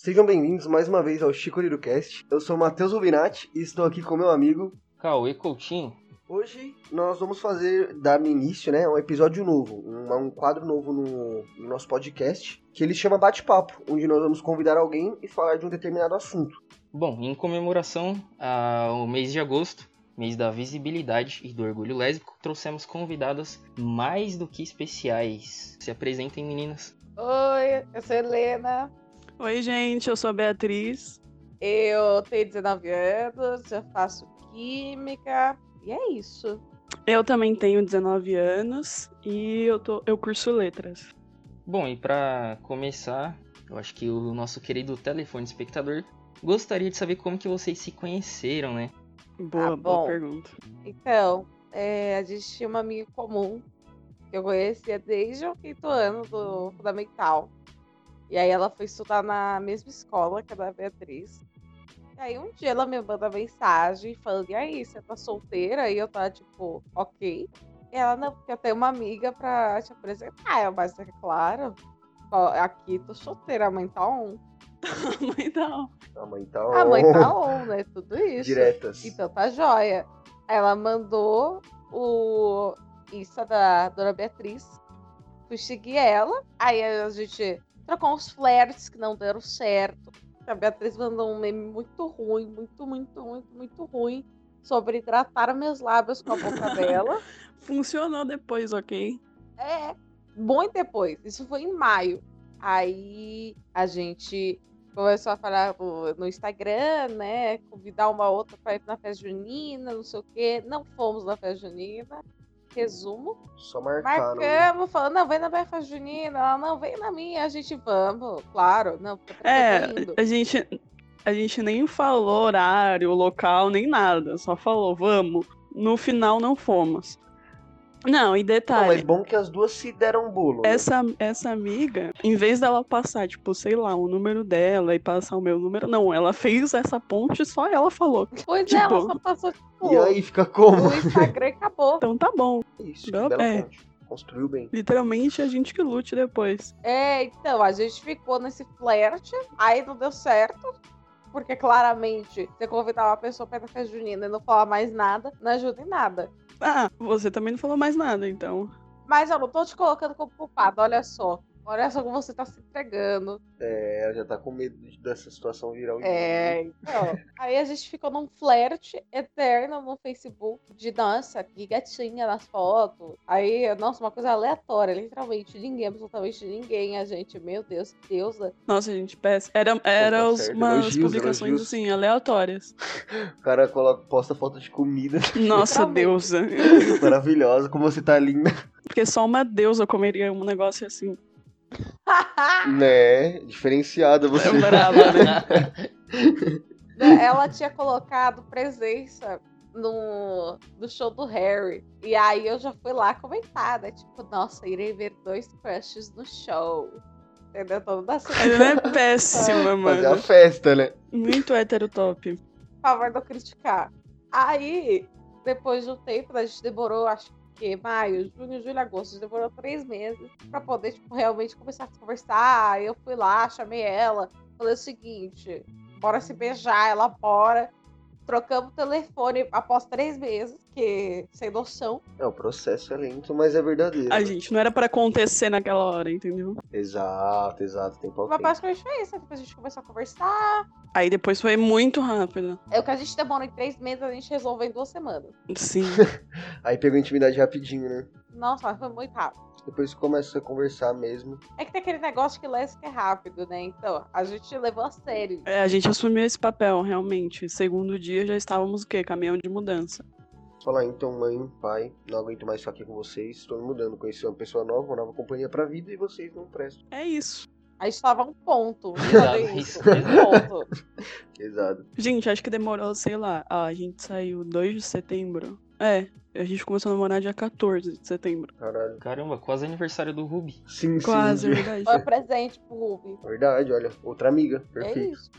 Sejam bem-vindos mais uma vez ao Chico Cast. Eu sou o Matheus Rubinati e estou aqui com meu amigo Cauê Coutinho. Hoje nós vamos fazer, dar início, né, um episódio novo, um, um quadro novo no, no nosso podcast, que ele chama Bate-Papo, onde nós vamos convidar alguém e falar de um determinado assunto. Bom, em comemoração ao mês de agosto, mês da visibilidade e do orgulho lésbico, trouxemos convidadas mais do que especiais. Se apresentem, meninas. Oi, eu sou Helena. Oi, gente, eu sou a Beatriz. Eu tenho 19 anos, já faço química, e é isso. Eu também tenho 19 anos e eu, tô, eu curso letras. Bom, e para começar, eu acho que o nosso querido telefone espectador gostaria de saber como que vocês se conheceram, né? Boa, Ah, boa pergunta. Então, é, a gente tinha uma amiga comum que eu conhecia desde o quinto ano do Fundamental. E aí ela foi estudar na mesma escola que a da Beatriz. E aí um dia ela me manda mensagem falando, e aí, você tá solteira? E eu tava tipo, ok. E ela, não, porque eu tenho uma amiga pra te apresentar. Eu, mas é claro, aqui tô solteira, a mãe tá on. então, A mãe tá A mãe tá on, né? Tudo isso. Diretas. Então tá jóia. Ela mandou o Insta da Dona Beatriz. Fui seguir ela. Aí a gente trocou uns flertes que não deram certo. A Beatriz mandou um meme muito ruim, muito, muito, muito, muito ruim. Sobre hidratar meus lábios com a boca dela. funcionou depois, ok? É, muito depois. Isso foi em maio. Aí a gente começou a falar no- no Instagram, né? Convidar uma outra para ir na festa junina, não sei o quê. Não fomos na festa junina. Resumo. Só marcaram. né? Marcamos, falando, não, vem na minha festa junina. Ela, não, vem na minha, a gente vamos. Claro, não, É, indo. a gente, a gente nem falou horário, local, nem nada. Só falou, vamos. No final não fomos. Não, e Não, mas detalhe, bom que as duas se deram um bolo. né? essa, essa amiga, em vez dela passar, tipo, sei lá, o número dela e passar o meu número, não, ela fez essa ponte e só ela falou. Pois é, tipo, ela só passou, tipo, E aí fica como? o Instagram e acabou. Então tá bom. Isso, que Bela- bela é. ponte. Construiu bem. Literalmente a gente que lute depois. É, então, a gente ficou nesse flerte, aí não deu certo. Porque claramente, você convidar uma pessoa pra festa junina e não falar mais nada, não ajuda em nada. Ah, você também não falou mais nada, então. Mas eu não tô te colocando como culpado, olha só. Olha só como você tá se entregando. É, ela já tá com medo de- dessa situação virar o É, então. Aí a gente ficou num flerte eterno no Facebook de, nossa, que gatinha nas fotos. Aí, nossa, uma coisa aleatória, literalmente. Ninguém, absolutamente ninguém. A gente, meu Deus, Deus. né? Nossa, gente, péssimo. Era, era tá umas Elogios, publicações elogios. assim, aleatórias. O cara coloca, posta foto de comida Nossa deusa. maravilhosa, como você tá linda. Porque só uma deusa comeria um negócio assim. Né? Diferenciada você. É brava, né? Né, Ela tinha colocado presença no, no show do Harry. E aí eu já fui lá comentar, né? Tipo, nossa, irei ver dois crushes no show. Entendeu? Todo da Ela é péssima, Fazer a mano. festa, né? Muito hétero top. favor de eu criticar. Aí, depois de um tempo, a gente demorou, acho que maio, junho, julho, agosto, demorou três meses pra poder, tipo, realmente começar a conversar. Eu fui lá, chamei ela, falei o seguinte, bora se beijar, ela bora. Trocamos o telefone após três meses, que sem noção. É, o processo é lento, mas é verdadeiro. A gente não era pra acontecer naquela hora, entendeu? Exato, exato, tem pau Mas basicamente foi isso. Depois a gente começou a conversar. Aí depois foi muito rápido. É o que a gente demora em três meses, a gente resolveu em duas semanas. Sim. Aí pegou intimidade rapidinho, né? Nossa, mas foi muito rápido. Depois começa a conversar mesmo. É que tem aquele negócio que lésbica é rápido, né? Então, a gente levou a sério. É, a gente assumiu esse papel, realmente. Segundo dia já estávamos o quê? Caminhão de mudança. Falar, então, mãe, pai, não aguento mais ficar aqui com vocês, estou me mudando, conheci uma pessoa nova, uma nova companhia pra vida e vocês não prestam. É isso. A gente tava a um ponto Exato, isso Um ponto. Exato. Gente, acho que demorou, sei lá. Ah, a gente saiu 2 de setembro. É, a gente começou a namorar dia 14 de setembro. Caralho. Caramba, quase aniversário do Ruby. Sim, Quase, sim. é verdade. Foi presente pro Ruby. Verdade, olha, outra amiga, É perfeito. isso.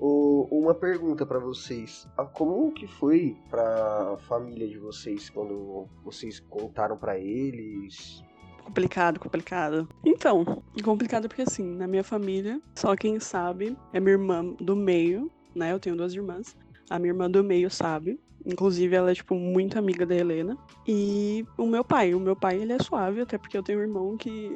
O- uma pergunta pra vocês. Como que foi pra família de vocês quando vocês contaram pra eles? Complicado, complicado. Então, complicado porque assim, na minha família, só quem sabe é minha irmã do meio, né? Eu tenho duas irmãs. A minha irmã do meio sabe. Inclusive, ela é, tipo, muito amiga da Helena. E o meu pai. O meu pai, ele é suave, até porque eu tenho um irmão que,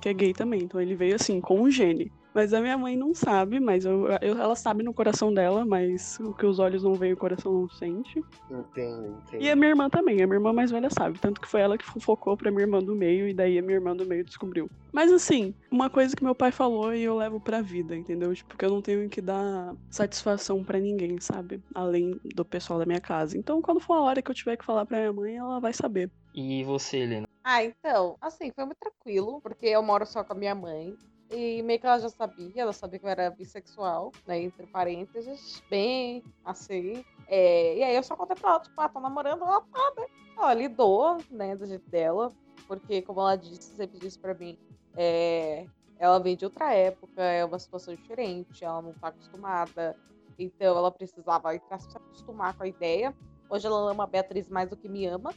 que é gay também. Então, ele veio, assim, com o gene. Mas a minha mãe não sabe, mas eu, eu- ela sabe no coração dela, mas o que os olhos não veem, o coração não sente. Entendo, entendo. E a minha irmã também, a minha irmã mais velha sabe. Tanto que foi ela que fofocou pra minha irmã do meio, e daí a minha irmã do meio descobriu. Mas assim, uma coisa que meu pai falou e eu levo pra vida, entendeu? Tipo, que eu não tenho que dar satisfação pra ninguém, sabe? Além do pessoal da minha casa. Então, quando for a hora que eu tiver que falar pra minha mãe, ela vai saber. E você, Helena? Ah, então, assim, foi muito tranquilo, porque eu moro só com a minha mãe. E meio que ela já sabia, ela sabia que eu era bissexual, né? Entre parênteses, bem assim. É, e aí eu só contei pra ela, tipo, ah, tô namorando, ela tá, né? Ela lidou, né, do jeito dela, porque como ela disse, sempre disse pra mim, é, ela vem de outra época, é uma situação diferente, ela não tá acostumada. Então ela precisava entre aspas, se acostumar com a ideia. Hoje ela ama a Beatriz mais do que me ama.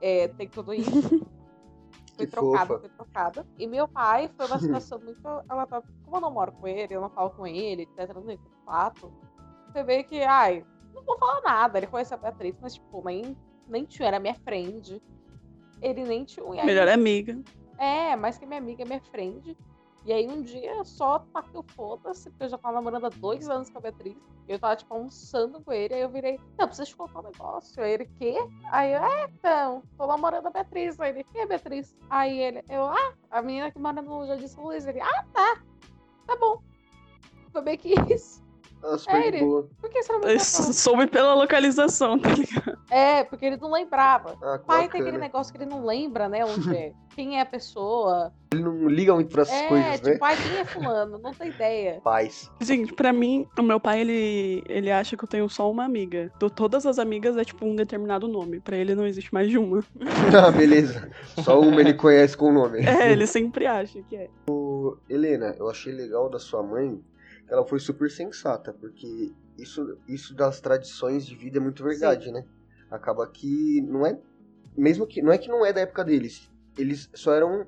É, tem tudo isso. Foi Que trocada, fofa. foi trocada. E meu pai foi uma situação muito. Ela tá. Como eu não moro com ele, eu não falo com ele, etc. Não tem fato. Você vê que, ai, não vou falar nada. Ele conhece a Beatriz, mas, tipo, nem, nem tinha, era minha friend. Ele nem tinha. Melhor amiga. é, mais que minha amiga, minha friend. E aí um dia eu só taquei o foda-se, porque eu já tava namorando há dois anos com a Beatriz. Eu tava, tipo, almoçando com ele, aí eu virei, não, preciso te contar um negócio. Aí ele, quê? Aí eu, é, então, tô namorando a Beatriz. Aí ele, é Beatriz? Aí ele, eu, ah, a menina que mora no Jardim São Luís. Ele, ah, tá, tá bom. Foi bem que isso. Ah, super de Sério? boa. Por que você não me soube pela localização, tá ligado? É, porque ele não lembrava. Ah, que Pai tem bacana. aquele negócio que ele não lembra, né, onde é. Quem é a pessoa. Ele não liga muito pra essas É, coisas, né? tipo, ai, quem é fulano? Não tem ideia. Paz. Gente, pra mim, o meu pai, ele, ele acha que eu tenho só uma amiga. To- Todas as amigas é tipo um determinado nome. Pra ele não existe mais de uma. ah, beleza. Só uma ele conhece com o nome. É, ele sempre acha que é. Helena, eu achei legal da sua mãe ela foi super sensata, porque isso, isso das tradições de vida é muito verdade, né? Acaba que não é. Mesmo que. Não é que não é da época deles. Eles só eram.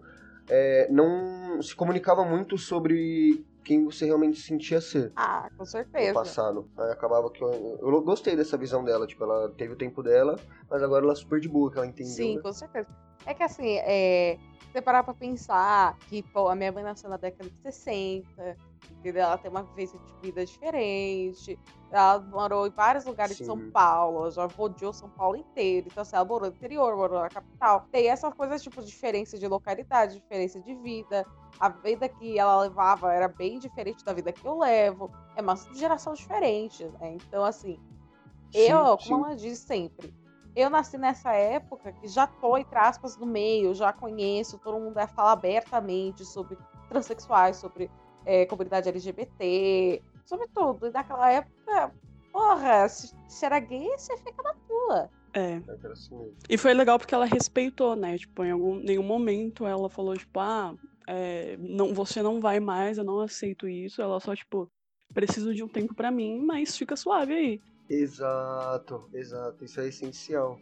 é, não se comunicava muito sobre quem você realmente sentia ser Ah, com no certeza. passado. Aí acabava que eu, eu gostei dessa visão dela, tipo, ela teve o tempo dela, mas agora ela é super de boa, que ela entendeu. Sim, né? com certeza. É que assim, é, você parar pra pensar que pô, a minha mãe nasceu na década de 60, entendeu? Ela tem uma vivência de vida diferente. Ela morou em vários lugares de São Sim. Paulo, ela já rodeou São Paulo inteiro. Então, assim, ela morou no interior, morou na capital. Tem essas coisas, tipo, diferença de localidade, diferença de vida. A vida que ela levava era bem diferente da vida que eu levo. É uma geração diferente, né? Então, assim, eu, Sim, como ela diz sempre, eu nasci nessa época que já tô, entre aspas, no meio, já conheço, todo mundo fala abertamente sobre transexuais, sobre eh, comunidade LGBT, sobre tudo. E naquela época, porra, se, se era gay, você fica na tua. É. E foi legal porque ela respeitou, né? Tipo, em algum, nenhum momento ela falou, tipo, ah, é, não, você não vai mais, eu não aceito isso. Ela só, tipo, preciso de um tempo pra mim, mas fica suave aí. Exato, exato. Isso é essencial.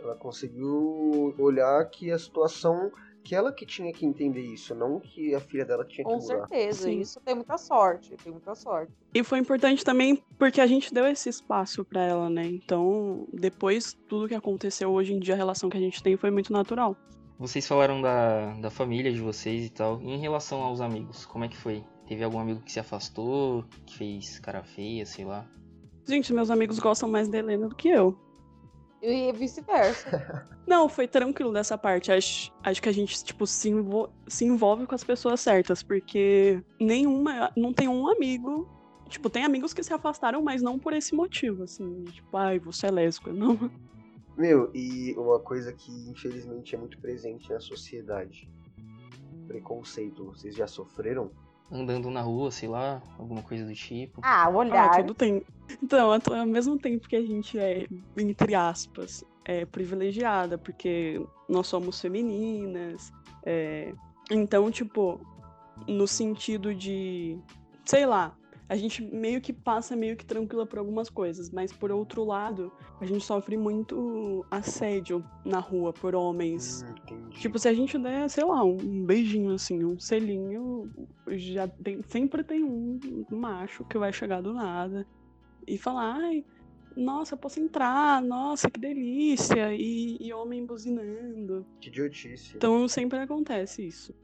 Ela conseguiu olhar que a situação que ela que tinha que entender isso, não que a filha dela tinha que Com mudar. certeza. Sim. Isso tem muita sorte, tem muita sorte. E foi importante também porque a gente deu esse espaço pra ela, né? Então, depois, tudo que aconteceu hoje em dia, a relação que a gente tem foi muito natural. Vocês falaram da, da família de vocês e tal. E em relação aos amigos, como é que foi? Teve algum amigo que se afastou, que fez cara feia, sei lá? Gente, meus amigos gostam mais da Helena do que eu. E vice-versa. Não, foi tranquilo dessa parte. Acho, acho que a gente, tipo, se, envo- se envolve com as pessoas certas, porque nenhuma. Não tem um amigo. Tipo, tem amigos que se afastaram, mas não por esse motivo, assim. Tipo, ai, você é lésbica. Não. Meu, e uma coisa que infelizmente é muito presente na sociedade. Preconceito. Vocês já sofreram? Andando na rua, sei lá, alguma coisa do tipo. Ah, o Ah, olhar. tudo tem. Então, ao ao mesmo tempo que a gente é, entre aspas, é privilegiada, porque nós somos femininas. é, Então, tipo, no sentido de. Sei lá. A gente meio que passa meio que tranquila por algumas coisas, mas por outro lado, a gente sofre muito assédio na rua por homens. Hum. Tipo, se a gente der, sei lá, um beijinho assim, um selinho, já tem, sempre tem um macho que vai chegar do nada e falar, ai, nossa, posso entrar, nossa, que delícia, e, e homem buzinando. Que idiotice. Então sempre acontece isso.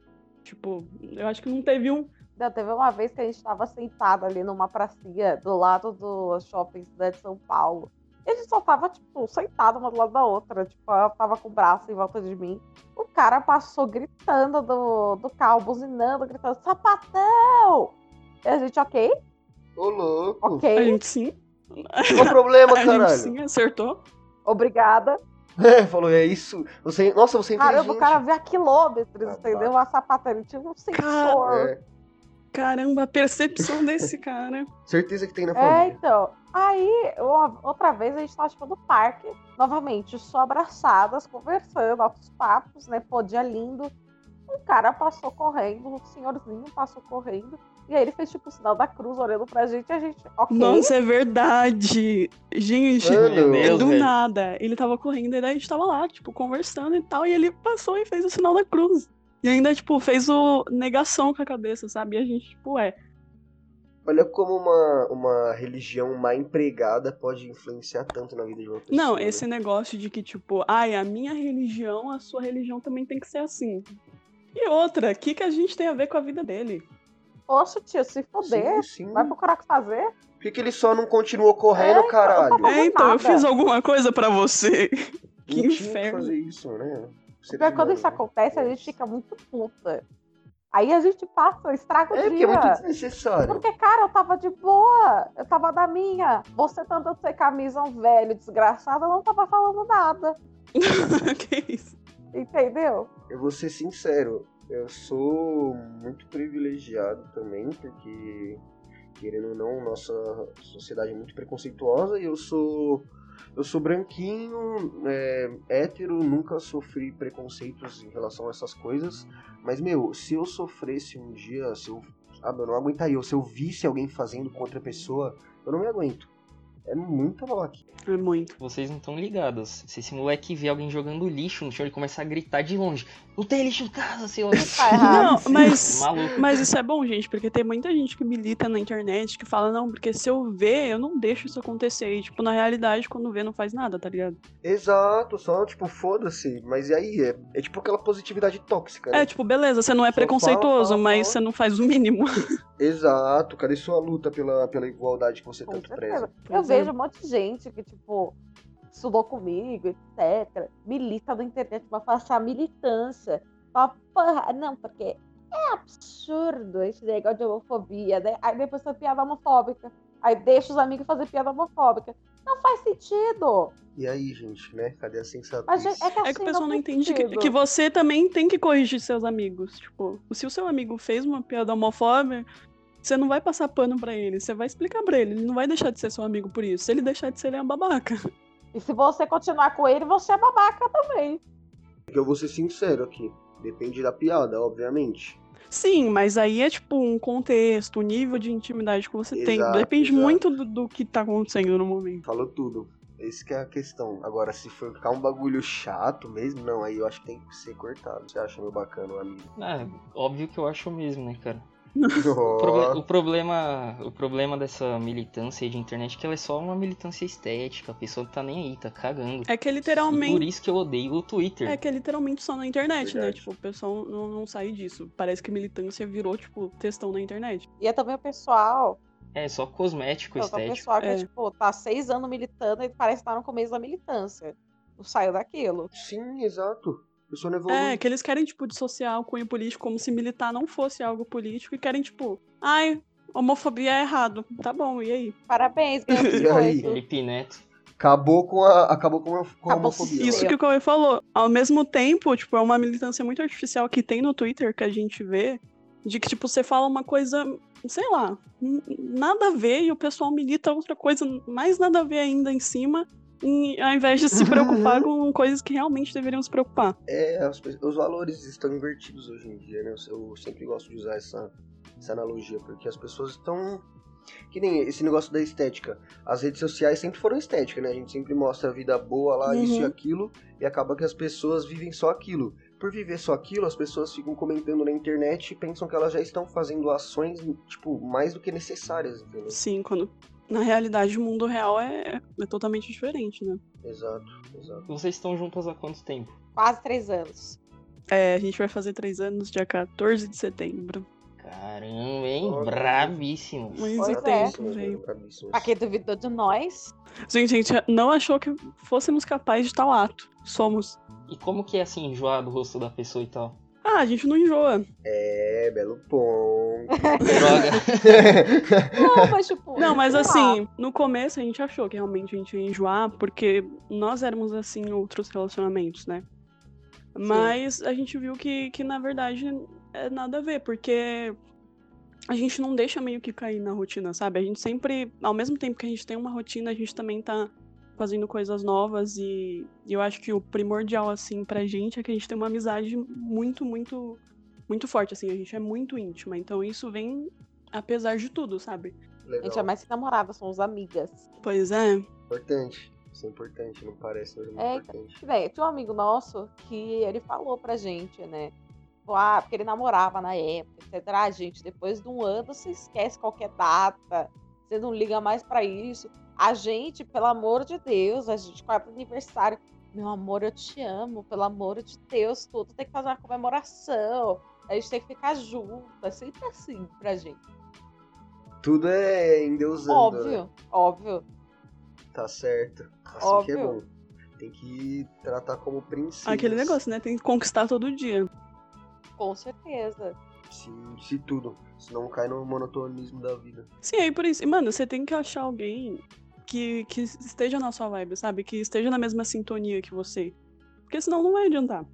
Tipo, eu acho que não teve um. Não, teve uma vez que a gente tava sentado ali numa pracinha do lado do shopping Cidade de São Paulo. E a gente só tava, tipo, sentado uma do lado da outra. Tipo, ela tava com o braço em volta de mim. O cara passou gritando do, do carro, buzinando, gritando, sapatão! E a gente, ok, Ô, louco. A ok, gente sim. Qual o problema, A gente caralho? sim acertou. obrigada. É, falou, é isso. Você, nossa, você é Caramba, o cara vê a quilômetros, Ah, entendeu? tá. A sapatão, ele tinha um sensor. É, Caramba, a percepção desse cara. certeza que tem na É, família. então. Aí, outra vez, a gente tava, tipo, no parque, novamente, só abraçadas, conversando, altos papos, né? Pô, dia lindo. Um cara passou correndo, um senhorzinho passou correndo. E aí ele fez, tipo, o sinal da cruz, olhando pra gente, e a gente, ok. Nossa, é verdade. Gente, Mano, Deus, do velho. nada. Ele tava correndo e daí a gente tava lá, tipo, conversando e tal. E ele passou e fez o sinal da cruz. E ainda, tipo, fez o negação com a cabeça, sabe? E a gente, tipo, é. Olha como uma, uma religião má empregada pode influenciar tanto na vida de uma pessoa. Não, né? esse negócio de que, tipo, ai, a minha religião, a sua religião também tem que ser assim. E outra, o que, que a gente tem a ver com a vida dele? Poxa, tio, se foder, Sim, sim. vai procurar o que fazer. Por que, que ele só não continuou correndo, É, então, caralho? eu tô É, então, eu fiz alguma coisa pra você. que não tinha que inferno. fazer isso, né? Ser Porque quando isso acontece, a gente fica muito puta. Aí a gente passa, estraga o É, porque dia. é muito desnecessário. Porque, cara, eu tava de boa. Eu tava da minha. Você tá andando sem camisa, um velho desgraçado, eu não tava falando nada. que isso? Entendeu? Eu vou ser sincero, eu sou muito privilegiado também, porque, querendo ou não, nossa sociedade é muito preconceituosa e eu sou. Eu sou branquinho, é, hétero, nunca sofri preconceitos em relação a essas coisas. Mas, meu, se eu sofresse um dia, se eu. Ah, eu não aguentaria. Se eu visse alguém fazendo com outra pessoa, eu não me aguento. É muito babaca. É muito. Vocês não estão ligados. Se esse moleque vê alguém jogando lixo no chão, ele começa a gritar de longe. Não tem lixo em casa, seu. Tá errado. Não, mas. Maluco. Mas isso é bom, gente, porque tem muita gente que milita na internet que fala, não, porque se eu ver, eu não deixo isso acontecer. E, tipo, na realidade, quando vê, não faz nada, tá ligado? Exato, só tipo, foda-se. Mas e aí? É, é tipo aquela positividade tóxica. né? É, tipo, beleza, você não é Só fala, preconceituoso, fala, mas fala. você não faz o mínimo. Exato, cadê sua luta pela, pela igualdade que você Com tanto certeza. preza? Eu Pois é. vejo um monte de gente que, tipo, estudou comigo, etc. Milita na internet pra passar militância. Fala, porra, não, porque é absurdo esse negócio de homofobia, né? Aí depois tem piada homofóbica. Aí deixa os amigos fazer piada homofóbica. Não faz sentido. E aí, gente, né? Cadê a sensatez? Mas, gente, é que, assim, É que o pessoal não faz entende que, que você também tem que corrigir seus amigos. Tipo, se o seu amigo fez uma piada homofóbica, você não vai passar pano pra ele, você vai explicar pra ele. Ele não vai deixar de ser seu amigo por isso. Se ele deixar de ser, ele é um babaca. E se você continuar com ele, você é babaca também. Porque eu vou ser sincero aqui. Depende da piada, obviamente. Sim, mas aí é tipo um contexto, o nível de intimidade que você tem. Exato, Depende exato. muito do, do que tá acontecendo no momento. Falou tudo. Esse que é a questão. Agora, se for ficar um bagulho chato mesmo, não, aí eu acho que tem que ser cortado. Você acha meu bacana, amigo? Ah, óbvio que eu acho mesmo, né, cara? O, proble- o problema, o problema dessa militância aí de internet é que ela é só uma militância estética. A pessoa não tá nem aí, tá cagando. É que E por literalmente. isso que eu odeio o Twitter. É que é literalmente só na internet, né? Verdade. Tipo, o pessoal não, não sai disso. Parece que militância virou, tipo, textão na internet. E é também o pessoal. É só cosmético, Então, o estético. pessoal que, É. tipo, tá seis anos militando e parece estar no começo da militância. Não saiu daquilo. Sim, exato. Não evolui. É, que eles querem, tipo, dissociar o cunho político como se militar não fosse algo político e querem, tipo, ai, homofobia é errado. Tá bom, e aí? Parabéns, E aí? Felipe Neto. Acabou com a, acabou com a, com a Acabou homofobia. Isso né? que o Cauê falou. Ao mesmo tempo, tipo, é uma militância muito artificial que tem no Twitter que a gente vê, de que, tipo, você fala uma coisa, sei lá, nada a ver e o pessoal milita outra coisa mais nada a ver ainda em cima, em- ao invés de se preocupar com coisas que realmente deveriam se preocupar. É, pe- os valores estão invertidos hoje em dia, né? Eu sempre gosto de usar essa, essa analogia, porque as pessoas estão Que nem esse negócio da estética. As redes sociais sempre foram estética, né? A gente sempre mostra a vida boa lá, isso e Uhum. aquilo, e acaba que as pessoas vivem só aquilo. Por viver só aquilo, as pessoas ficam comentando na internet e pensam que elas já estão fazendo ações, tipo, mais do que necessárias, entendeu? Sim, quando. Na realidade, o mundo real é, é totalmente diferente, né? Exato, exato. Vocês estão juntas há quanto tempo? Quase três anos. É, a gente vai fazer três anos dia 14 de setembro. Caramba, hein? Olha. Bravíssimo. Muito é. tempo, velho. Pra quem duvidou de nós, Gente, a gente não achou que fôssemos capazes de tal ato. Somos. E como que é assim, enjoar do rosto da pessoa e tal? Ah, a gente não enjoa. É, belo ponto. Droga. não, mas tipo. Não, mas assim, no começo a gente achou que realmente a gente ia enjoar, porque nós éramos assim em outros relacionamentos, né? Mas a gente viu que, que na verdade é nada a ver, porque a gente não deixa meio que cair na rotina, sabe? A gente sempre, ao mesmo tempo que a gente tem uma rotina, a gente também tá fazendo coisas novas e, e eu acho que o primordial, assim, pra gente é que a gente tem uma amizade muito, muito, muito forte, assim, a gente é muito íntima, então isso vem apesar de tudo, sabe? A Legal. gente é mais que namorada, somos amigas. Pois é. Importante. Isso é importante, não parece, mas é muito É, importante. Tinha um amigo nosso que ele falou pra gente, né? Ah, porque ele namorava na época, etc. Ah, gente, depois de um ano você esquece qualquer data, você não liga mais pra isso. A gente, pelo amor de Deus, a gente quarto aniversário. Meu amor, eu te amo, pelo amor de Deus, tudo tem que fazer uma comemoração. A gente tem que ficar junto. É sempre assim pra gente. Tudo é endeusando, né? Óbvio, óbvio. Tá certo. Assim que é Óbvio. bom. Tem que tratar como princesa. Aquele negócio, né? Tem que conquistar todo dia. Com certeza. Se, se tudo. Senão cai no monotonismo da vida. Sim, aí por isso. E, mano, você tem que achar alguém que, que esteja na sua vibe, sabe? Que esteja na mesma sintonia que você. Porque senão não vai adiantar.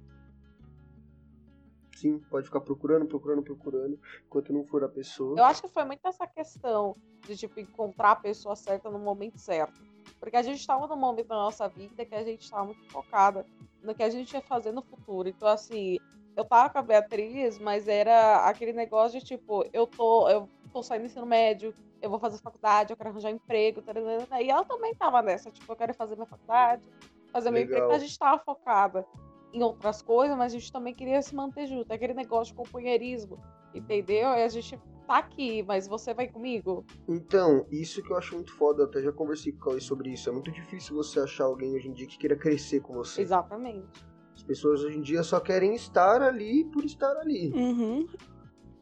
Sim, pode ficar procurando, procurando, procurando. Enquanto não for a pessoa. Eu acho que foi muito essa questão de, tipo, encontrar a pessoa certa no momento certo. Porque a gente estava num momento da nossa vida que a gente estava muito focada no que a gente ia fazer no futuro. Então, assim, eu tava com a Beatriz, mas era aquele negócio de, tipo, eu tô, eu tô saindo do ensino médio, eu vou fazer faculdade, eu quero arranjar emprego, taranana. e ela também tava nessa, tipo, eu quero fazer minha faculdade, fazer meu emprego, a gente tava focada em outras coisas, mas a gente também queria se manter junto, aquele negócio de companheirismo, entendeu? E a gente tá aqui, mas você vai comigo? Então, isso que eu acho muito foda, eu até já conversei com o Cauê sobre isso. É muito difícil você achar alguém hoje em dia que queira crescer com você. Exatamente. As pessoas hoje em dia só querem estar ali por estar ali. Uhum.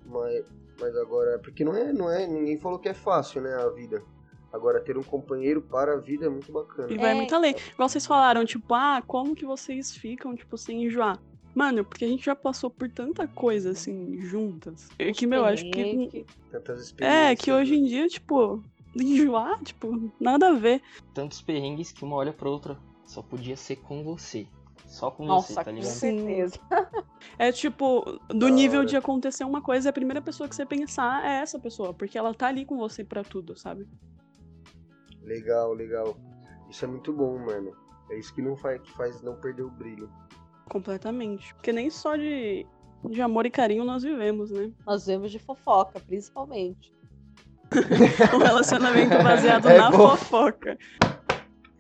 Mas, mas agora, porque não é, não é, ninguém falou que é fácil, né, a vida. Agora, ter um companheiro para a vida é muito bacana. E vai É, muito além. Igual vocês falaram, tipo, ah, como que vocês ficam, tipo, sem enjoar? Mano, porque a gente já passou por tanta coisa, assim, juntas. É que, meu, acho que. Tantas experiências. É, que hoje em dia, tipo, enjoar, tipo, nada a ver. Tantos perrengues que uma olha pra outra. Só podia ser com você. Só com Nossa, você, tá com ligado? certeza. É tipo, do nível de acontecer uma coisa, a primeira pessoa que você pensar é essa pessoa, porque ela tá ali com você pra tudo, sabe? Legal, legal. Isso é muito bom, mano. É isso que não faz, que faz não perder o brilho. Completamente. Porque nem só de, de amor e carinho nós vivemos, né? Nós vemos de fofoca, principalmente. Um relacionamento baseado É na bom. fofoca.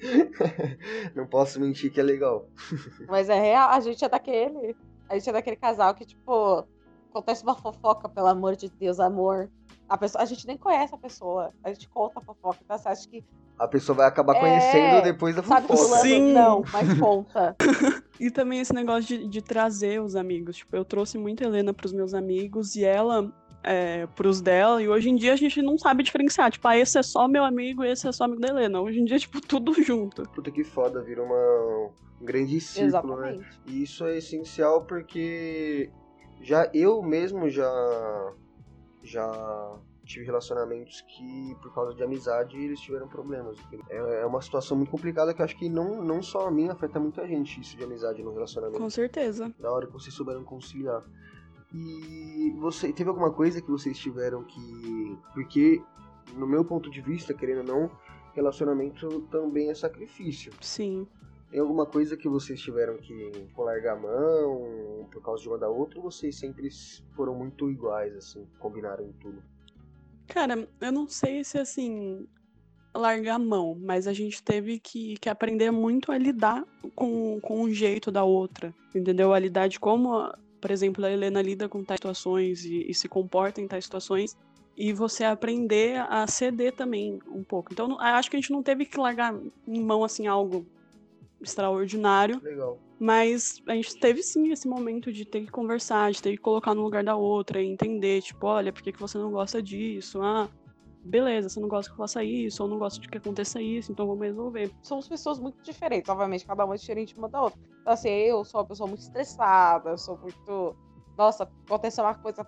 não posso mentir que é legal. Mas é real, a gente é daquele. A gente é daquele casal que, tipo, acontece uma fofoca, pelo amor de Deus, amor. A, pessoa, a gente nem conhece a pessoa. A gente conta a fofoca, tá? Você acha que A pessoa vai acabar É, conhecendo depois da sabe fofoca. fulano? Sim. Não, mas conta. E também esse negócio de, de trazer os amigos. Tipo, eu trouxe muito a Helena pros meus amigos e ela é, pros dela. E hoje em dia a gente não sabe diferenciar. Tipo, ah, esse é só meu amigo, esse é só amigo da Helena. Hoje em dia, tipo, tudo junto. Puta que foda, vira uma, um grande círculo, né? Exatamente. E isso é essencial porque já eu mesmo já já tive relacionamentos que por causa de amizade eles tiveram problemas. É, é uma situação muito complicada que eu acho que não, não só a mim afeta muita gente isso de amizade no relacionamento. Com certeza. Da hora que vocês souberam conciliar. E você teve alguma coisa que vocês tiveram que porque no meu ponto de vista, querendo ou não, relacionamento também é sacrifício. Sim. Tem alguma coisa que vocês tiveram que largar a mão por causa de uma da outra ou vocês sempre foram muito iguais, assim, combinaram tudo? Cara, eu não sei se assim largar a mão, mas a gente teve que, que aprender muito a lidar com, com o jeito da outra, entendeu? A lidar de como, por exemplo, a Helena lida com tais situações e, e se comporta em tais situações, e você aprender a ceder também um pouco. Então, acho que a gente não teve que largar em mão assim algo extraordinário. Legal. Mas a gente teve sim esse momento de ter que conversar, de ter que colocar no lugar da outra e entender, tipo, olha, por que, que você não gosta disso? Ah, beleza, você não gosta que eu faça isso, ou não gosta de que aconteça isso, então vamos resolver. Somos pessoas muito diferentes, obviamente, cada uma é diferente uma da outra. Então, assim, eu sou uma pessoa muito estressada, eu sou muito. Nossa, aconteceu uma coisa,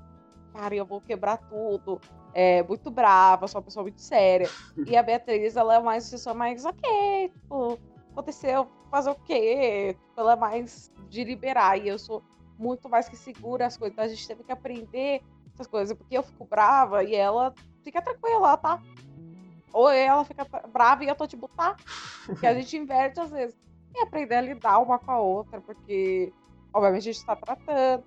cara, eu vou quebrar tudo. É, muito brava, sou uma pessoa muito séria. E a Beatriz, ela é mais pessoa mais, ok, tipo, aconteceu, fazer o quê? Ela é mais de liberar, e eu sou muito mais que segura as coisas. Então a gente teve que aprender essas coisas, porque eu fico brava e ela fica tranquila, tá? Ou ela fica brava e eu tô tipo, tá? Que a gente inverte às vezes. E aprender a lidar uma com a outra, porque, obviamente, a gente tá tratando.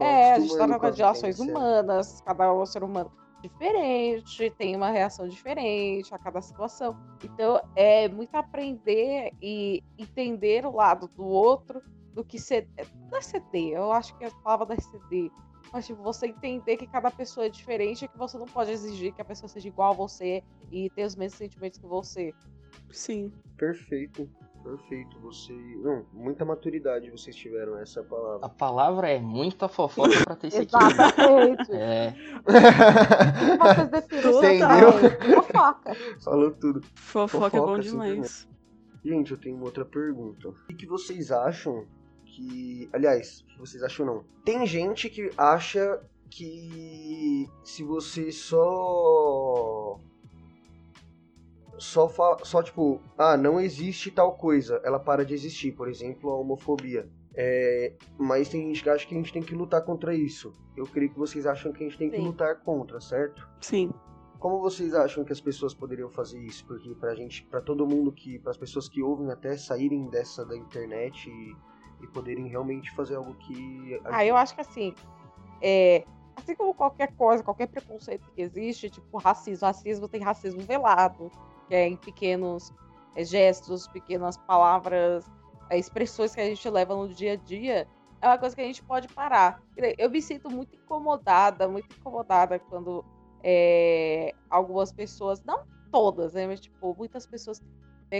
é, a gente tá tratando de ações humanas, cada um é ser humano diferente, tem uma reação diferente a cada situação. Então, é muito aprender e entender o lado do outro do que ceder. Não é ceder, eu acho que a palavra não é ceder mas, tipo, você entender que cada pessoa é diferente e que você não pode exigir que a pessoa seja igual a você e ter os mesmos sentimentos que você. Sim. Perfeito. Perfeito. Você. Não, muita maturidade vocês tiveram essa palavra. A palavra é muita fofoca pra ter esse aqui. Exatamente. É. Vocês definiram Entendeu? fofoca. Falou tudo. Fofoca, é bom Fofoca, demais. Gente, eu tenho outra pergunta. O que vocês acham que. Aliás, que vocês acham não? Tem gente que acha que se você só. Só, fa... só tipo, ah, não existe tal coisa, ela para de existir, por exemplo, a homofobia. É, mas tem gente que acha que a gente tem que lutar contra isso. Eu creio que vocês acham que a gente tem que Sim. lutar contra, certo? Sim. Como vocês acham que as pessoas poderiam fazer isso? Porque pra gente, pra todo mundo que, para as pessoas que ouvem até saírem dessa da internet e, e poderem realmente fazer algo que Ah, eu acho que assim, é, assim como qualquer coisa, qualquer preconceito que existe, tipo racismo, racismo tem racismo velado, que é em pequenos é, gestos, pequenas palavras, é, expressões que a gente leva no dia a dia, é uma coisa que a gente pode parar. Eu me sinto muito incomodada, muito incomodada quando é, algumas pessoas, não todas, né, mas tipo, muitas pessoas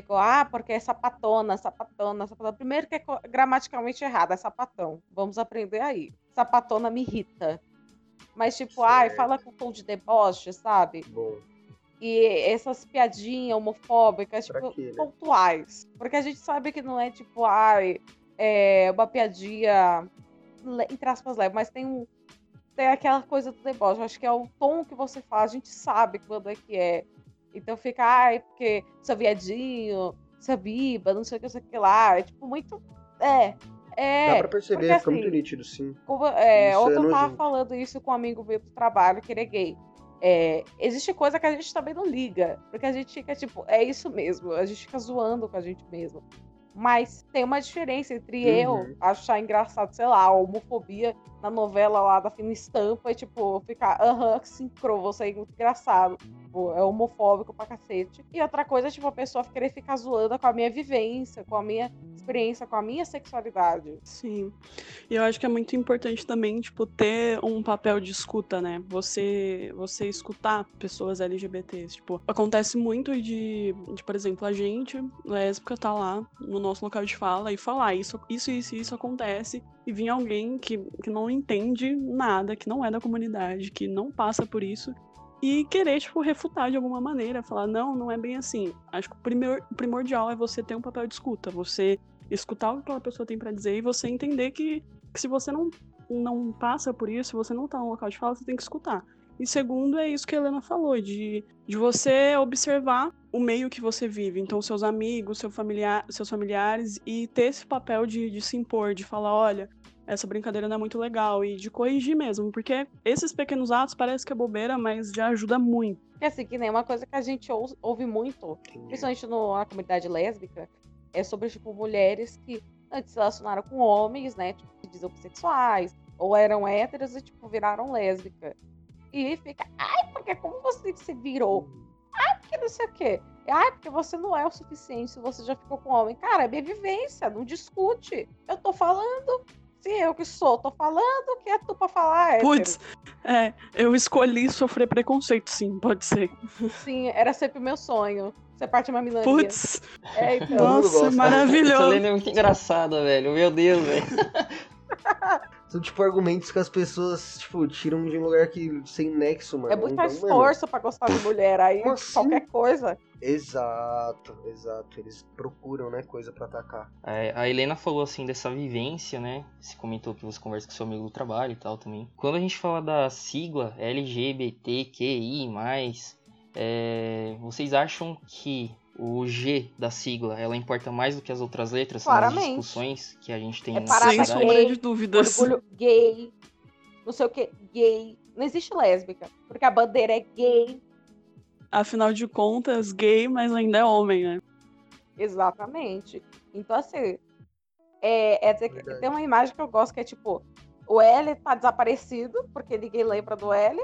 ficam, ah, porque é sapatona, sapatona, sapatona. Primeiro que é gramaticalmente errado, é sapatão. Vamos aprender aí. Sapatona me irrita. Mas, tipo, ai, Certo. fala com tom de deboche, sabe? Bom, E essas piadinhas homofóbicas, Pra tipo, quê, né? pontuais. Porque a gente sabe que não é, tipo, ai, é uma piadinha, entre aspas, leve, mas tem um. Tem aquela coisa do deboche. Acho que é o tom que você fala, a gente sabe quando é que é. Então fica, ai, porque seu viadinho, seu biba, não sei o que, não sei o que lá. É tipo muito. É. É. dá pra perceber, porque, fica muito assim, nítido, sim. como, é, Isso ontem é eu tava falando isso com um amigo meu do trabalho, que ele é gay. É, existe coisa que a gente também não liga. Porque a gente fica, tipo, é isso mesmo. A gente fica zoando com a gente mesmo. Mas tem uma diferença entre eu Uhum. achar engraçado, sei lá, a homofobia na novela lá da Fina Estampa e, tipo, ficar, aham, que sincro, você é muito engraçado. Tipo, é homofóbico pra cacete. E outra coisa, tipo, a pessoa querer ficar zoando com a minha vivência, com a minha experiência, com a minha sexualidade. Sim. E eu acho que é muito importante também, tipo, ter um papel de escuta, né? Você, você escutar pessoas LGBTs. Tipo, acontece muito de, de, por exemplo, a gente, lésbica, tá lá no nosso local de fala e falar isso, isso, isso, isso acontece. E vir alguém que, que não entende nada, que não é da comunidade, que não passa por isso. E querer, tipo, refutar de alguma maneira, falar, não, não é bem assim. Acho que o primor- o primordial é você ter um papel de escuta, você escutar o que aquela pessoa tem pra dizer e você entender que, que se você não, não passa por isso, se você não tá no local de fala, você tem que escutar. E segundo, é isso que a Helena falou, de, de você observar o meio que você vive. Então, seus amigos, seu familiar, seus familiares, e ter esse papel de, de se impor, de falar, olha, essa brincadeira não é muito legal, e de corrigir mesmo, porque esses pequenos atos parece que é bobeira, mas já ajuda muito. Porque assim, que nem uma coisa que a gente ou- ouve muito, principalmente no- na comunidade lésbica, é sobre, tipo, mulheres que antes se relacionaram com homens, né, tipo, dizem homossexuais, ou eram héteros e, tipo, viraram lésbica. E fica, ai, porque como você se virou? Ai, porque não sei o quê. Ai, porque você não é o suficiente se você já ficou com homem. Cara, é minha vivência, não discute. Eu tô falando. Se eu que sou, tô falando, que é tu pra falar, hétero. Putz, é, eu escolhi sofrer preconceito, sim, pode ser. Sim, era sempre meu sonho. Ser parte de uma milandia. Putz, É, então. Nossa, gosta. Essa maravilhoso. lenda é muito engraçada, velho. Meu Deus, velho. São tipo argumentos que as pessoas, tipo, tiram de um lugar que sem nexo, mano. É muito Então, mais mano, pra gostar de mulher. Aí Como assim? qualquer coisa. Exato, exato. Eles procuram, né, coisa pra atacar. É, a Helena falou assim dessa vivência, né? Você comentou que você conversa com seu amigo do trabalho e tal também. Quando a gente fala da sigla LGBTQI, é, vocês acham que o G da sigla ela importa mais do que as outras letras nas Claramente. discussões que a gente tem É Sem sombra de dúvidas. Orgulho gay. Não sei o que, gay. Não existe lésbica. Porque a bandeira é gay. Afinal de contas, gay, mas ainda é homem, né? Exatamente. Então, assim, é, é dizer que Verdade. tem uma imagem que eu gosto que é tipo: o L tá desaparecido, porque ninguém lembra do L,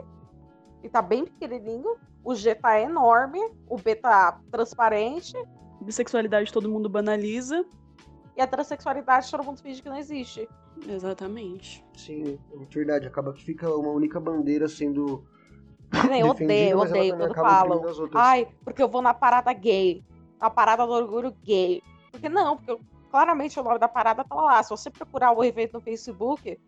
e tá bem pequenininho. O G tá enorme, o B tá transparente, Bissexualidade todo mundo banaliza. e a transexualidade todo mundo finge que não existe. Exatamente. Sim, é verdade. Acaba que fica uma única bandeira sendo. Nem eu defendida, odeio, mas ela odeio quando falam. ofendendo as outras. Ai, porque eu vou na parada gay. Na parada do orgulho gay. Porque não, porque eu- claramente o nome da parada tá lá. Se você procurar o evento no Facebook,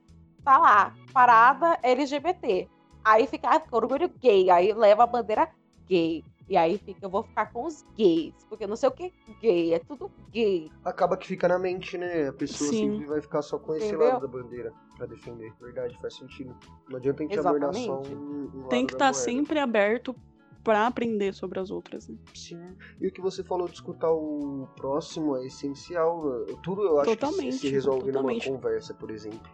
tá lá. Parada LGBT. Aí fica, ah, orgulho gay. Aí leva a bandeira gay. E aí fica, eu vou ficar com os gays. Porque não sei o que gay. É tudo gay. Acaba que fica na mente, né? A pessoa Sim. sempre vai ficar só com esse Entendeu? lado da bandeira pra defender. Verdade, faz sentido. Não adianta a gente abordar só um, um Tem que estar moeda. sempre aberto pra aprender sobre as outras. Né? Sim. E o que você falou de escutar o próximo é essencial. Tudo eu acho que Totalmente, se resolve totalmente. numa conversa, por exemplo.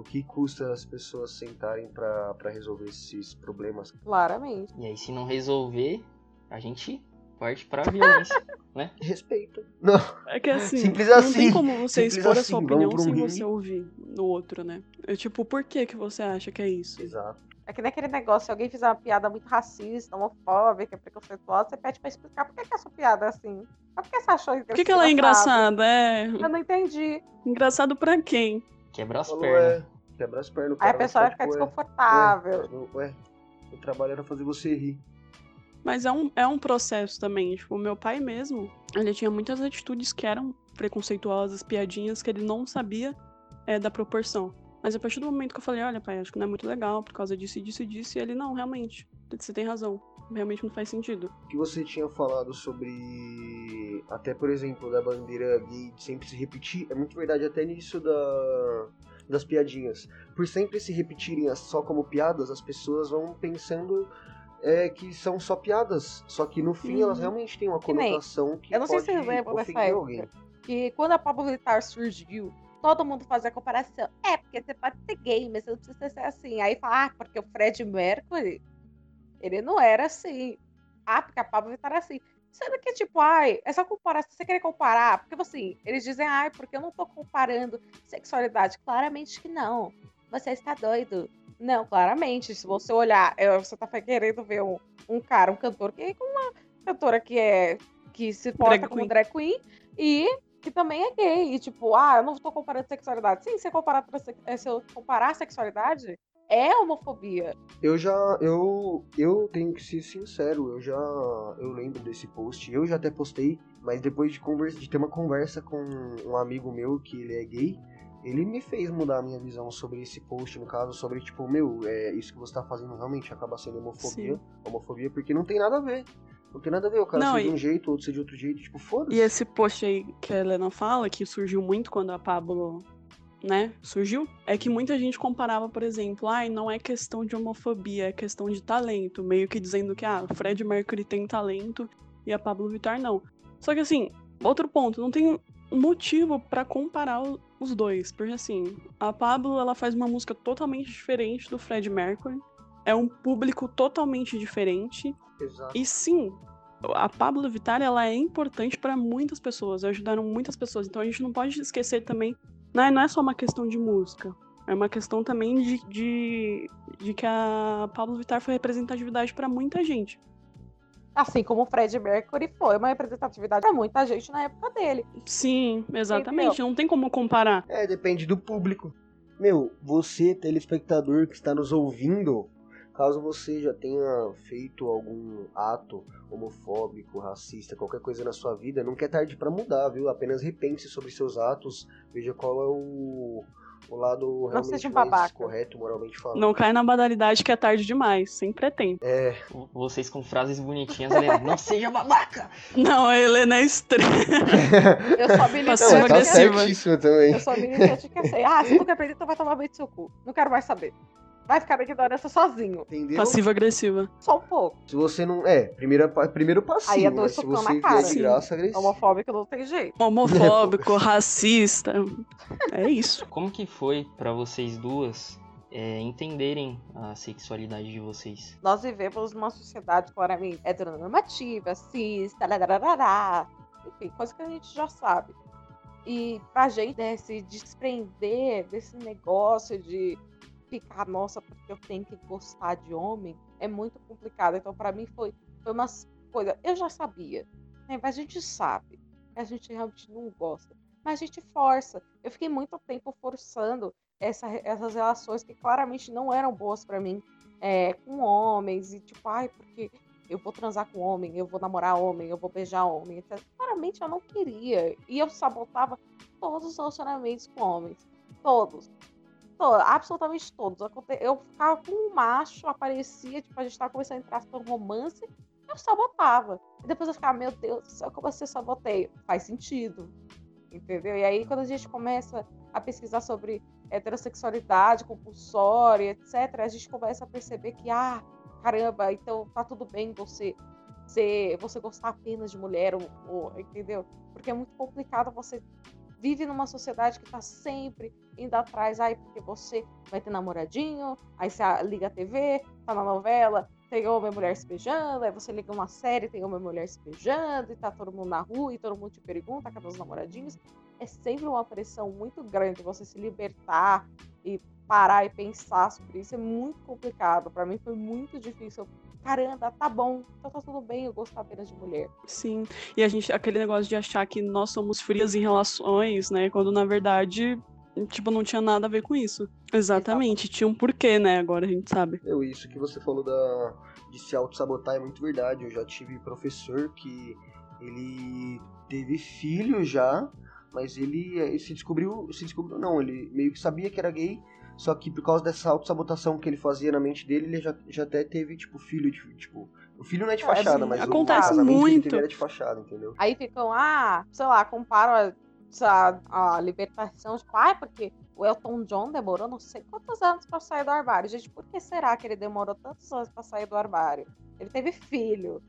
O que custa as pessoas sentarem pra pra resolver esses problemas? Claramente. E aí, se não resolver, a gente parte pra violência. Respeito. Não, É que assim, Simples não assim. tem como você Simples expor a assim, sua vamos opinião sem ringue. você ouvir no outro, né? É tipo, por que que você acha que é isso? exato. É que nem aquele negócio, se alguém fizer uma piada muito racista, homofóbica, preconceituosa, você pede pra explicar por que, que a sua piada é assim. Mas por que você achou Por que, que ela é engraçada? É Eu não entendi. engraçado pra quem? Quebra as Falou, pernas. é, quebra as pernas. o Aí a pessoa vai ficar tipo, ué, desconfortável. Ué, ué, o trabalho era fazer você rir. Mas é um, é um processo também. Tipo, meu pai mesmo, ele tinha muitas atitudes que eram preconceituosas, piadinhas, que ele não sabia é, da proporção. Mas a partir do momento que eu falei, olha, pai, acho que não é muito legal por causa disso e disso e disso, e ele, não, realmente, você tem razão. Realmente não faz sentido. O que você tinha falado sobre. Até, por exemplo, da bandeira gay de sempre se repetir, é muito verdade até nisso da, das piadinhas. Por sempre se repetirem só como piadas, as pessoas vão pensando é, que são só piadas. Só que no fim Uhum. elas realmente têm uma Que conotação que eu não sei se dessa ofender época. Que quando a Pablo Vittar surgiu, todo mundo fazia a comparação. É, porque você pode ser gay, mas você não precisa ser assim. Aí fala, ah, porque o Fred Mercury, ele não era assim. Ah, porque a Pablo Vittar era assim. Sendo que, tipo, ai, essa comparação, você querer comparar, porque assim, eles dizem, ai, porque eu não tô comparando sexualidade. Claramente que não. Você está doido. Não, claramente, se você olhar, é, você tá querendo ver um, um cara, um cantor, que é com uma cantora que é que se porta Drag como queen. drag queen e que também é gay. E tipo, ah, eu não tô comparando sexualidade. Sim, se comparar, transe- eh, se eu comparar sexualidade, é homofobia. Eu já. Eu, eu tenho que ser sincero, eu já. Eu lembro desse post. Eu já até postei, mas depois de, conversa, de ter uma conversa com um amigo meu que ele é gay, ele me fez mudar a minha visão sobre esse post, no caso, sobre, tipo, meu, é, isso que você tá fazendo realmente acaba sendo homofobia. Homofobia, porque não tem nada a ver. Não tem nada a ver, o cara Não, ser de e- um jeito, outro ser de outro jeito, tipo, foda-se. E esse post aí que a Helena fala, que surgiu muito quando a Pablo, né, surgiu, é que muita gente comparava, por exemplo, ai, não é questão de homofobia, é questão de talento, meio que dizendo que, ah, o Fred Mercury tem talento e a Pablo Vittar não. Só que assim, outro ponto, não tem motivo pra comparar os dois, porque assim, a Pablo, ela faz uma música totalmente diferente do Fred Mercury, é um público totalmente diferente, Exato. e sim, a Pablo Vittar ela é importante para muitas pessoas, ajudaram muitas pessoas. Então a gente não pode esquecer também, né, não é só uma questão de música. é uma questão também de, de, de que a Pablo Vittar foi representatividade pra muita gente. Assim como o Fred Mercury foi uma representatividade pra muita gente na época dele. Sim, exatamente. Não tem como comparar. É, depende do público. Meu, você, telespectador que está nos ouvindo, caso você já tenha feito algum ato homofóbico, racista, qualquer coisa na sua vida, nunca é tarde pra mudar, viu? Apenas repense sobre seus atos, veja qual é o, o lado realmente seja um mais babaca. correto, moralmente falando. Não cai na banalidade que é tarde demais. Sempre é tempo. É, Vocês com frases bonitinhas, Helena. Não seja babaca! Não, a Helena é extrema. Eu sou não, mas tá agressiva. certíssimo também. Eu sou militante que assim, ah, se tu quer aprender, tu vai tomar banho do seu cu. Não quero mais saber. Vai ficar na ignorância sozinho. Entendeu? Passiva-agressiva. Só um pouco. Se você não. É, primeira, primeiro passinho. Aí eu tô mas se você na cara. vier de graça, agressivo. Homofóbico não tem jeito. Homofóbico, racista. É isso. Como que foi pra vocês duas é, entenderem a sexualidade de vocês? Nós vivemos numa sociedade claramente heteronormativa, cis, tarararará, enfim, coisa que a gente já sabe. E pra gente né, se desprender desse negócio de ficar, nossa, porque eu tenho que gostar de homem, é muito complicado. Então, pra mim, foi, foi uma coisa. Eu já sabia, né, mas a gente sabe. A gente realmente não gosta. Mas a gente força. Eu fiquei muito tempo forçando essa, essas relações que claramente não eram boas pra mim é, com homens e tipo, ai, porque eu vou transar com homem, eu vou namorar homem, eu vou beijar homem. Claramente eu não queria. E eu sabotava todos os relacionamentos com homens. Todos. To- absolutamente todos. Eu ficava com um macho, aparecia, tipo, a gente tava começando a entrar por romance, eu sabotava. E depois eu ficava, meu Deus como eu saboteio? Faz sentido. Entendeu? E aí, quando a gente começa a pesquisar sobre heterossexualidade, compulsória, etc., a gente começa a perceber que, ah, caramba, então tá tudo bem você ser, você gostar apenas de mulher, ou, ou- entendeu? Porque é muito complicado você vive numa sociedade que tá sempre indo atrás, ai, porque você vai ter namoradinho, aí você ah, liga a TV, tá na novela, tem homem e mulher se beijando, aí você liga uma série, tem homem e mulher se beijando, e tá todo mundo na rua, e todo mundo te pergunta, cadê os namoradinhos? É sempre uma pressão muito grande você se libertar e parar e pensar sobre isso. É muito complicado. Pra mim foi muito difícil. Caramba, tá bom, então tá tudo bem eu gostar apenas de mulher. Sim. E a gente, aquele negócio de achar que nós somos frias em relações, né? Quando na verdade, tipo, não tinha nada a ver com isso. Exatamente. Tinha um porquê, né? Agora a gente sabe. Meu, isso que você falou da, de se auto-sabotar é muito verdade. Eu já tive professor que ele teve filho já, mas ele, eh, se descobriu, se descobriu não, ele meio que sabia que era gay, só que por causa dessa auto-sabotação que ele fazia na mente dele, ele já, já até teve, tipo, filho, de, tipo... O filho não é de É, fachada, sim, mas acontece o muito. teve era de fachada, entendeu? Aí ficam, ah, sei lá, comparam a, a, a libertação, tipo, ah, porque o Elton John demorou não sei quantos anos pra sair do armário. Gente, por que será que ele demorou tantos anos pra sair do armário? Ele teve filho,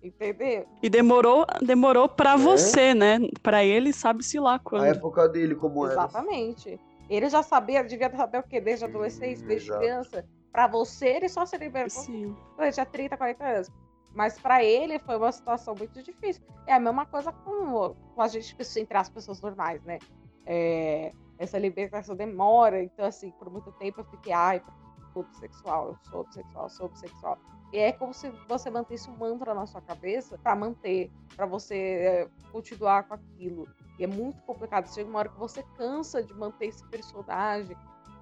entendeu? E demorou, demorou pra É. você, né? Pra ele, sabe-se lá quando. A época dele, como era. Exatamente. Ele já sabia, devia saber o que desde a adolescência, desde exato. criança. Pra você, ele só se libertou Sim. ele tinha 30, 40 anos. Mas pra ele foi uma situação muito difícil. É a mesma coisa com, com a gente, entre as pessoas normais, né? É, essa libertação demora. Então, assim, por muito tempo eu fiquei, ai, eu sou bissexual, eu sou bissexual, eu sou bissexual. E é como se você mantesse um mantra na sua cabeça pra manter, pra você é, continuar com aquilo. E é muito complicado. Chega uma hora que você cansa de manter esse personagem.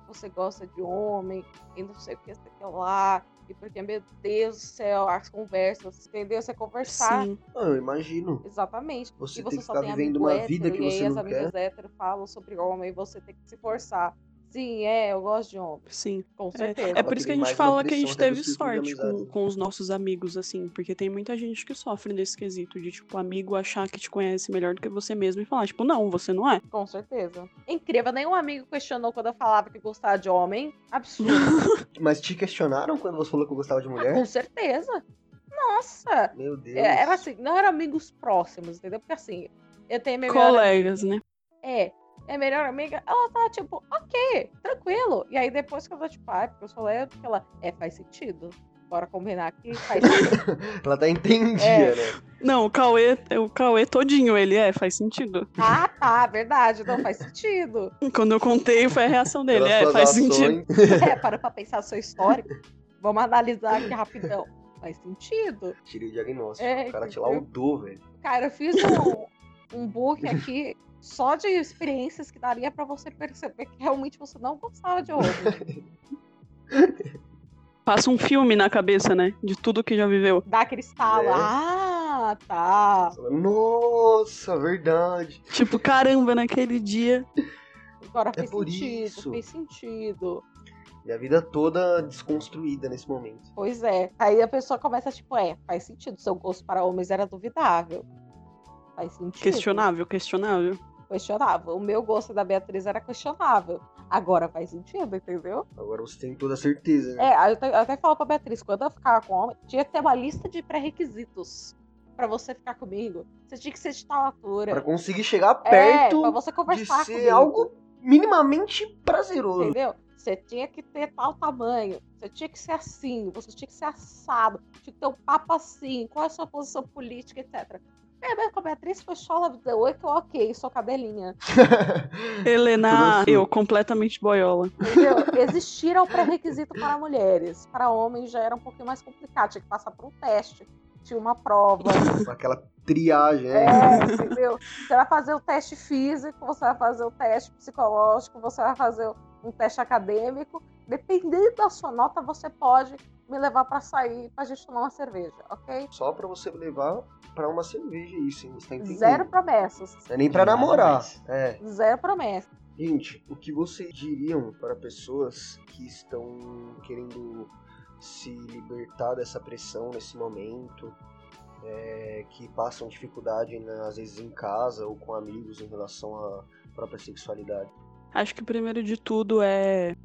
Você gosta de homem e não sei o que, sei que lá. E porque, meu Deus do céu, as conversas, entendeu? Você conversar. Sim. Ah, eu imagino. Exatamente. Você e tem você que só ficar tem vivendo uma hétero, vida que e aí você as não amigas hétero falam sobre homem e você tem que se forçar. Sim, é, eu gosto de homem. Sim. Com certeza. É por isso que a gente fala que a gente teve sorte com, com os nossos amigos, assim, porque tem muita gente que sofre nesse quesito de, tipo, amigo achar que te conhece melhor do que você mesmo e falar, tipo, não, você não é. Com certeza. Incrível, nenhum amigo questionou quando eu falava que gostava de homem. Absurdo. Mas te questionaram quando você falou que eu gostava de mulher? Com certeza. Nossa. Meu Deus. É, Era assim, não eram amigos próximos, entendeu? Porque assim, eu tenho minha melhor Colegas, né? É, é melhor amiga, ela tá tipo, ok, tranquilo. E aí depois que eu dou tipo, ah, porque eu sou lésbica, ela, é, faz sentido. Bora combinar aqui. Faz sentido. Ela tá entendida, É. né? Não, o Cauê, o Cauê todinho, ele é, faz sentido. ah, tá, verdade. Não faz sentido. Quando eu contei, foi a reação dele. Pelas É, faz ações. sentido. É, para pra pensar seu histórico. Vamos analisar aqui rapidão. Faz sentido. Tirei o diagnóstico. É, o cara te entendeu? laudou, velho. Cara, eu fiz um, um book aqui só de experiências que daria pra você perceber que realmente você não gostava de horror. Passa um filme na cabeça, né? De tudo que já viveu. Dá aquele estalo. É. Ah, tá. Nossa, verdade. Tipo, caramba, naquele dia. Agora É fez por sentido, isso. fez sentido. Minha vida toda desconstruída nesse momento. Pois é. Aí a pessoa começa, tipo, é, faz sentido. Seu gosto para homens era duvidável. Faz sentido. Questionável, questionável. Questionável. O meu gosto da Beatriz era questionável. Agora faz sentido, entendeu? Agora você tem toda a certeza, né? É, eu, te- eu até falo pra Beatriz, quando eu ficava com homem, tinha que ter uma lista de pré-requisitos pra você ficar comigo. Você tinha que ser de tal altura. Pra conseguir chegar É, perto pra você de conversar ser comigo. algo minimamente prazeroso. Entendeu? Você tinha que ter tal tamanho, você tinha que ser assim, você tinha que ser assado, tinha que ter um papo assim, qual é a sua posição política, etc. É, mas com a Beatriz foi só Love the Way, que eu, ok, sou cadelinha. Helena, Tudo eu, completamente boiola. Entendeu? Existiram pré-requisito para mulheres. Para homens já era um pouquinho mais complicado, tinha que passar por um teste, tinha uma prova. Aquela triagem? É, entendeu? Você vai fazer o teste físico, você vai fazer o teste psicológico, você vai fazer um teste acadêmico. Dependendo da sua nota, você pode me levar pra sair pra gente tomar uma cerveja, ok? Só pra você levar pra uma cerveja isso, hein? Você tá entendendo? Zero promessas. Não é nem pra Nada namorar. É. Zero promessas. Gente, o que vocês diriam para pessoas que estão querendo se libertar dessa pressão nesse momento, é, que passam dificuldade, né, às vezes em casa ou com amigos em relação à própria sexualidade? Acho que o primeiro de tudo é,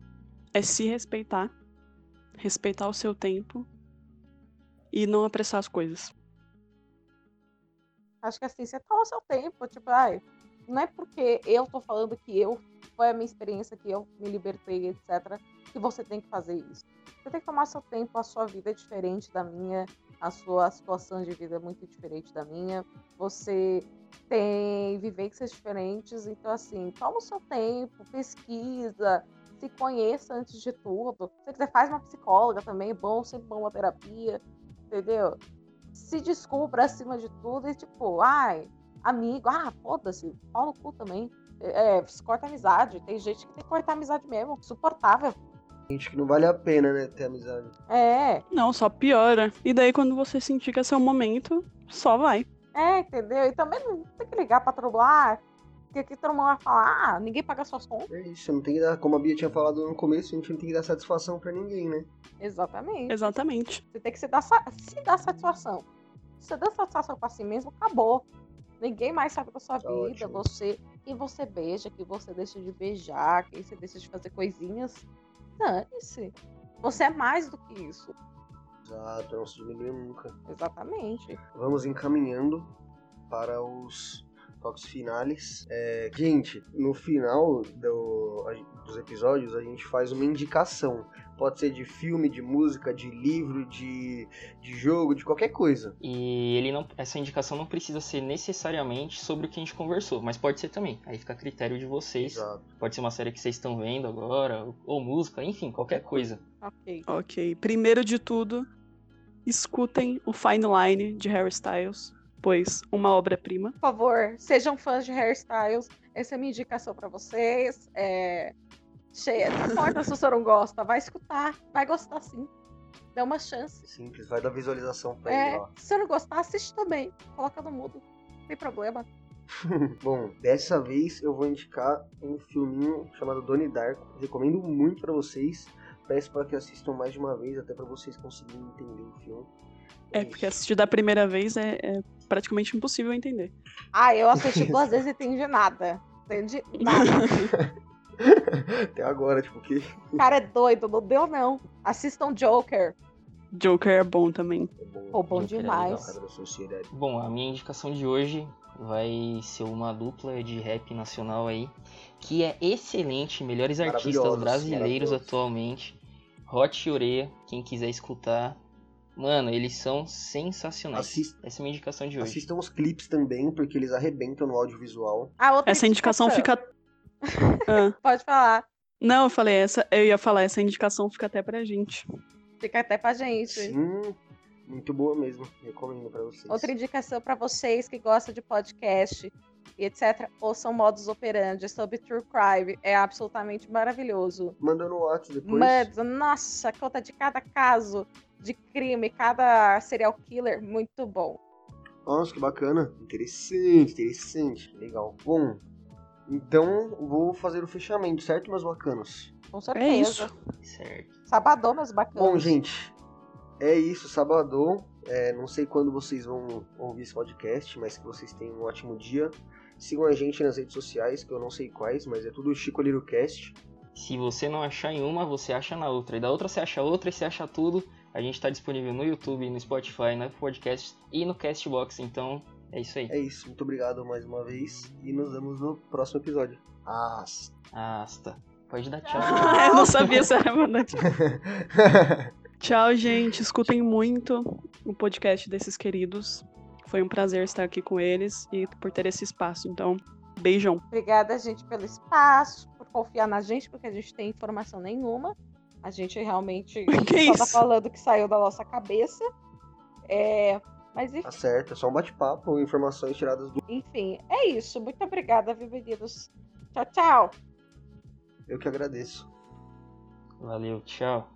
é se respeitar. Respeitar o seu tempo. E não apressar as coisas. Acho que assim, você toma o seu tempo, tipo, ai, não é porque eu tô falando que eu foi a minha experiência que eu me libertei, etc, que você tem que fazer isso. Você tem que tomar seu tempo, a sua vida é diferente da minha, a sua situação de vida é muito diferente da minha. Você tem vivências diferentes, então assim, toma o seu tempo, pesquisa, se conheça antes de tudo. Se você quiser, faz uma psicóloga também, é bom, sempre bom uma terapia, entendeu? se descubra acima de tudo e tipo, ai, amigo, ah, foda-se, pau no cu também. É, se corta a amizade. Tem gente que tem que cortar a amizade mesmo, suportável. Gente que não vale a pena, né, ter amizade. É, Não, só piora. E daí, quando você sentir que é seu momento, só vai. É, entendeu? E também não tem que ligar pra trollar, porque aqui todo mundo vai falar, ah, ninguém paga suas contas. É isso, não tem que dar, como a Bia tinha falado no começo, a gente não tem que dar satisfação pra ninguém, né? Exatamente. Exatamente. Você tem que se dar, se dar satisfação. Se você dá satisfação pra si mesmo, acabou. Ninguém mais sabe da sua Tá vida, ótimo. você. Quem você beija, quem você deixa de beijar, quem você deixa de fazer coisinhas. Dane-se. Você é mais do que isso. Exato, não se diminui nunca. Exatamente. Vamos encaminhando para os toques finais. É, gente, no final do- a- dos episódios a gente faz uma indicação. Pode ser de filme, de música, de livro, de, de jogo, de qualquer coisa. E ele não, essa indicação não precisa ser necessariamente sobre o que a gente conversou, mas pode ser também. Aí fica a critério de vocês. Exato. Pode ser uma série que vocês estão vendo agora, ou música, enfim, qualquer coisa. Ok. Ok. Primeiro de tudo, escutem o Fine Line de Harry Styles, pois uma obra-prima. Por favor, sejam fãs de hairstyles. Essa é a minha indicação pra vocês. É... Cheia. Não importa se você não gosta, vai escutar. Vai gostar sim. Dá uma chance. Simples, vai dar visualização pra ele É, lá. se você não gostar, assiste também. Coloca no mudo. Não tem problema. Bom, dessa vez eu vou indicar um filminho chamado Donnie Darko. Recomendo muito pra vocês. Peço para que assistam mais de uma vez, até pra vocês conseguirem entender o filme. É, porque assistir da primeira vez é, é praticamente impossível entender. Ah, eu assisti duas vezes e entendi nada. Entendi nada. Até agora, tipo, que O cara é doido, não deu não. Assistam Joker. Joker é bom também. é bom. Pô, bom Joker é demais. Sociedade. Bom, a minha indicação de hoje vai ser uma dupla de rap nacional aí, que é excelente, melhores artistas brasileiros atualmente. Hot e Oreia, quem quiser escutar, Mano, eles são sensacionais. Assist- Essa é a minha indicação de hoje. Assistam os clipes também, porque eles arrebentam no audiovisual. A outra Essa indicação fica. Ah, Pode falar. Não, eu falei, essa, eu ia falar, essa indicação fica até pra gente. Fica até pra gente. Sim, muito boa mesmo. Recomendo pra vocês. Outra indicação pra vocês que gostam de podcast e etc. Ouçam Modus Operandi sobre True Crime. É absolutamente maravilhoso. Manda no WhatsApp depois. Mas, nossa, conta de cada caso de crime, cada serial killer, muito bom. Nossa, que bacana. Interessante, interessante. Legal. Bom, então vou fazer o fechamento, certo, meus bacanos? Com certeza. É isso. Certo. Sabadão, meus bacanas. Bom, gente, é isso, sábado. É, não sei quando vocês vão ouvir esse podcast, mas que vocês tenham um ótimo dia. Sigam a gente nas redes sociais, que eu não sei quais, mas é tudo Chico Lirocast. Se você não achar em uma, você acha na outra. E da outra você acha outra e você acha tudo. A gente tá disponível no YouTube, no Spotify, no Podcast e no Castbox. Então, é isso aí. É isso, muito obrigado mais uma vez e nos vemos no próximo episódio. Ah, Asta. Pode dar tchau. Ah, eu não sabia se era mandar tchau. Tchau, gente. Escutem muito o podcast desses queridos. Foi um prazer estar aqui com eles e por ter esse espaço. Então, beijão. Obrigada, gente, pelo espaço, por confiar na gente, porque a gente tem informação nenhuma. A gente realmente Que só tá isso? falando que saiu da nossa cabeça. É, mas tá certo, é só um bate-papo, informações tiradas do. enfim, é isso. Muito obrigada, viu, meninos? Tchau, tchau. Eu que agradeço. Valeu, tchau.